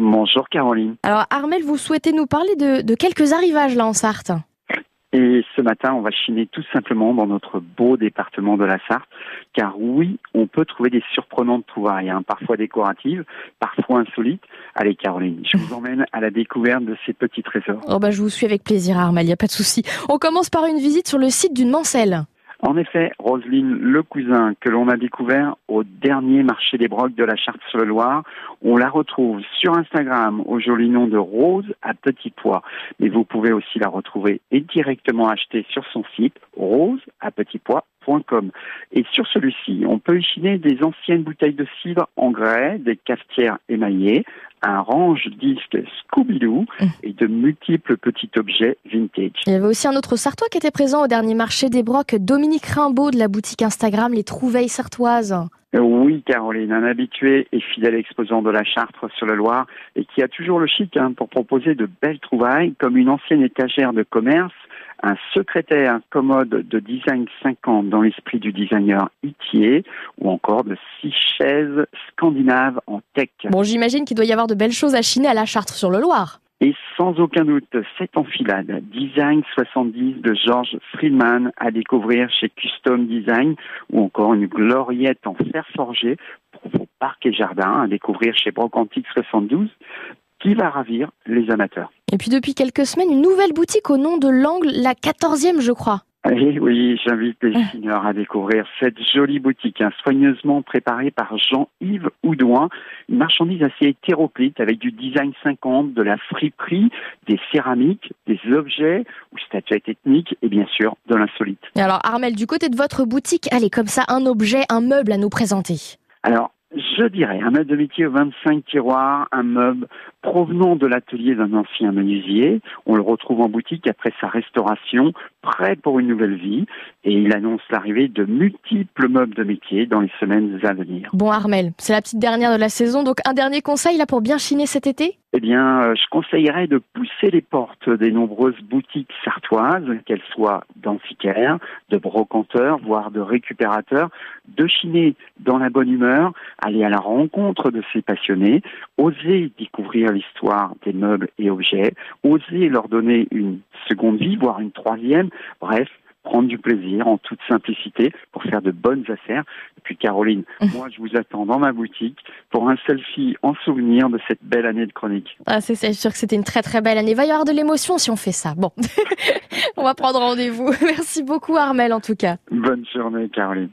Bonjour Caroline. Alors Armel, vous souhaitez nous parler de, de quelques arrivages là en Sarthe Et ce matin, on va chiner tout simplement dans notre beau département de la Sarthe, car oui, on peut trouver des surprenantes trouvailles, hein, parfois décoratives, parfois insolites. Allez Caroline, je vous emmène à la découverte de ces petits trésors. Oh bah je vous suis avec plaisir Armel, il y a pas de souci. On commence par une visite sur le site d'une mancelle. En effet, Roselyne Le Cousin, que l'on a découvert au dernier marché des brocs de la Charte-sur-le-Loir, on la retrouve sur Instagram au joli nom de Rose à Petit Pois. Mais vous pouvez aussi la retrouver et directement acheter sur son site rose à petit pois.com. Et sur celui-ci, on peut y des anciennes bouteilles de cidre en grès, des cafetières émaillées, un range disque Scooby-Doo et de multiples petits objets vintage. Il y avait aussi un autre Sartois qui était présent au dernier marché des brocs, Dominique Rimbaud de la boutique Instagram Les Trouveilles Sartoises. Oui, Caroline, un habitué et fidèle exposant de la Chartre sur le Loir et qui a toujours le chic hein, pour proposer de belles trouvailles comme une ancienne étagère de commerce, un secrétaire commode de design 50 dans l'esprit du designer Itier ou encore de six chaises scandinaves en tech. Bon, j'imagine qu'il doit y avoir de belles choses à chiner à la Chartre sur le Loir. Et sans aucun doute, cette enfilade Design 70 de George Friedman à découvrir chez Custom Design ou encore une gloriette en fer forgé pour vos parcs et jardins à découvrir chez Brocantique 72 qui va ravir les amateurs. Et puis depuis quelques semaines, une nouvelle boutique au nom de l'Angle, la 14e je crois. Et oui, j'invite les signeurs à découvrir cette jolie boutique, hein, soigneusement préparée par Jean-Yves Houdouin, une marchandise assez hétéroclite avec du design 50, de la friperie, des céramiques, des objets ou statuettes ethniques et bien sûr de l'insolite. Et alors Armel, du côté de votre boutique, allez comme ça, un objet, un meuble à nous présenter. Alors, je dirais un meuble de métier aux 25 tiroirs, un meuble provenant de l'atelier d'un ancien menuisier. On le retrouve en boutique après sa restauration, prêt pour une nouvelle vie. Et il annonce l'arrivée de multiples meubles de métier dans les semaines à venir. Bon Armel, c'est la petite dernière de la saison, donc un dernier conseil là pour bien chiner cet été? Eh bien, euh, je conseillerais de pousser les portes des nombreuses boutiques sartoises, qu'elles soient d'antiquaires, de brocanteurs, voire de récupérateurs, de chiner dans la bonne humeur, aller à la rencontre de ces passionnés, oser découvrir l'histoire des meubles et objets, oser leur donner une seconde vie, voire une troisième, bref, prendre du plaisir en toute simplicité pour faire de bonnes affaires. Et puis Caroline, moi je vous attends dans ma boutique pour un selfie en souvenir de cette belle année de chronique. Ah c'est sûr que c'était une très très belle année. Il va y avoir de l'émotion si on fait ça. Bon, on va prendre rendez-vous. Merci beaucoup Armel en tout cas. Bonne journée Caroline.